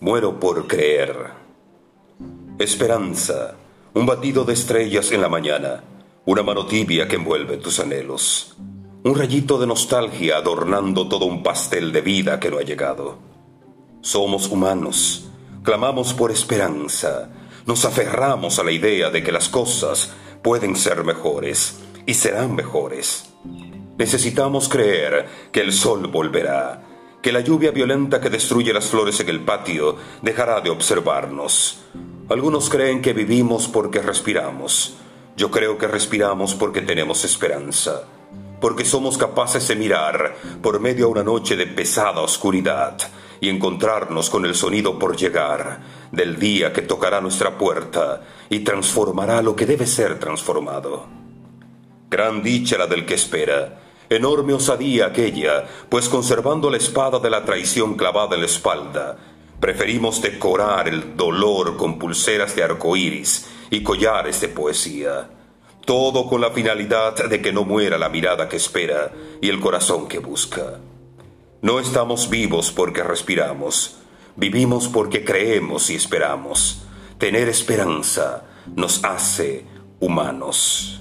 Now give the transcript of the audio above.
Muero por creer. Esperanza, un batido de estrellas en la mañana, una mano tibia que envuelve tus anhelos, un rayito de nostalgia adornando todo un pastel de vida que no ha llegado. Somos humanos, clamamos por esperanza, nos aferramos a la idea de que las cosas pueden ser mejores y serán mejores. Necesitamos creer que el sol volverá, que la lluvia violenta que destruye las flores en el patio dejará de observarnos. Algunos creen que vivimos porque respiramos. Yo creo que respiramos porque tenemos esperanza, porque somos capaces de mirar por medio a una noche de pesada oscuridad y encontrarnos con el sonido por llegar del día que tocará nuestra puerta y transformará lo que debe ser transformado. Gran dicha la del que espera, Enorme osadía aquella, pues conservando la espada de la traición clavada en la espalda, preferimos decorar el dolor con pulseras de arcoíris y collares de poesía. Todo con la finalidad de que no muera la mirada que espera y el corazón que busca. No estamos vivos porque respiramos, vivimos porque creemos y esperamos. Tener esperanza nos hace humanos.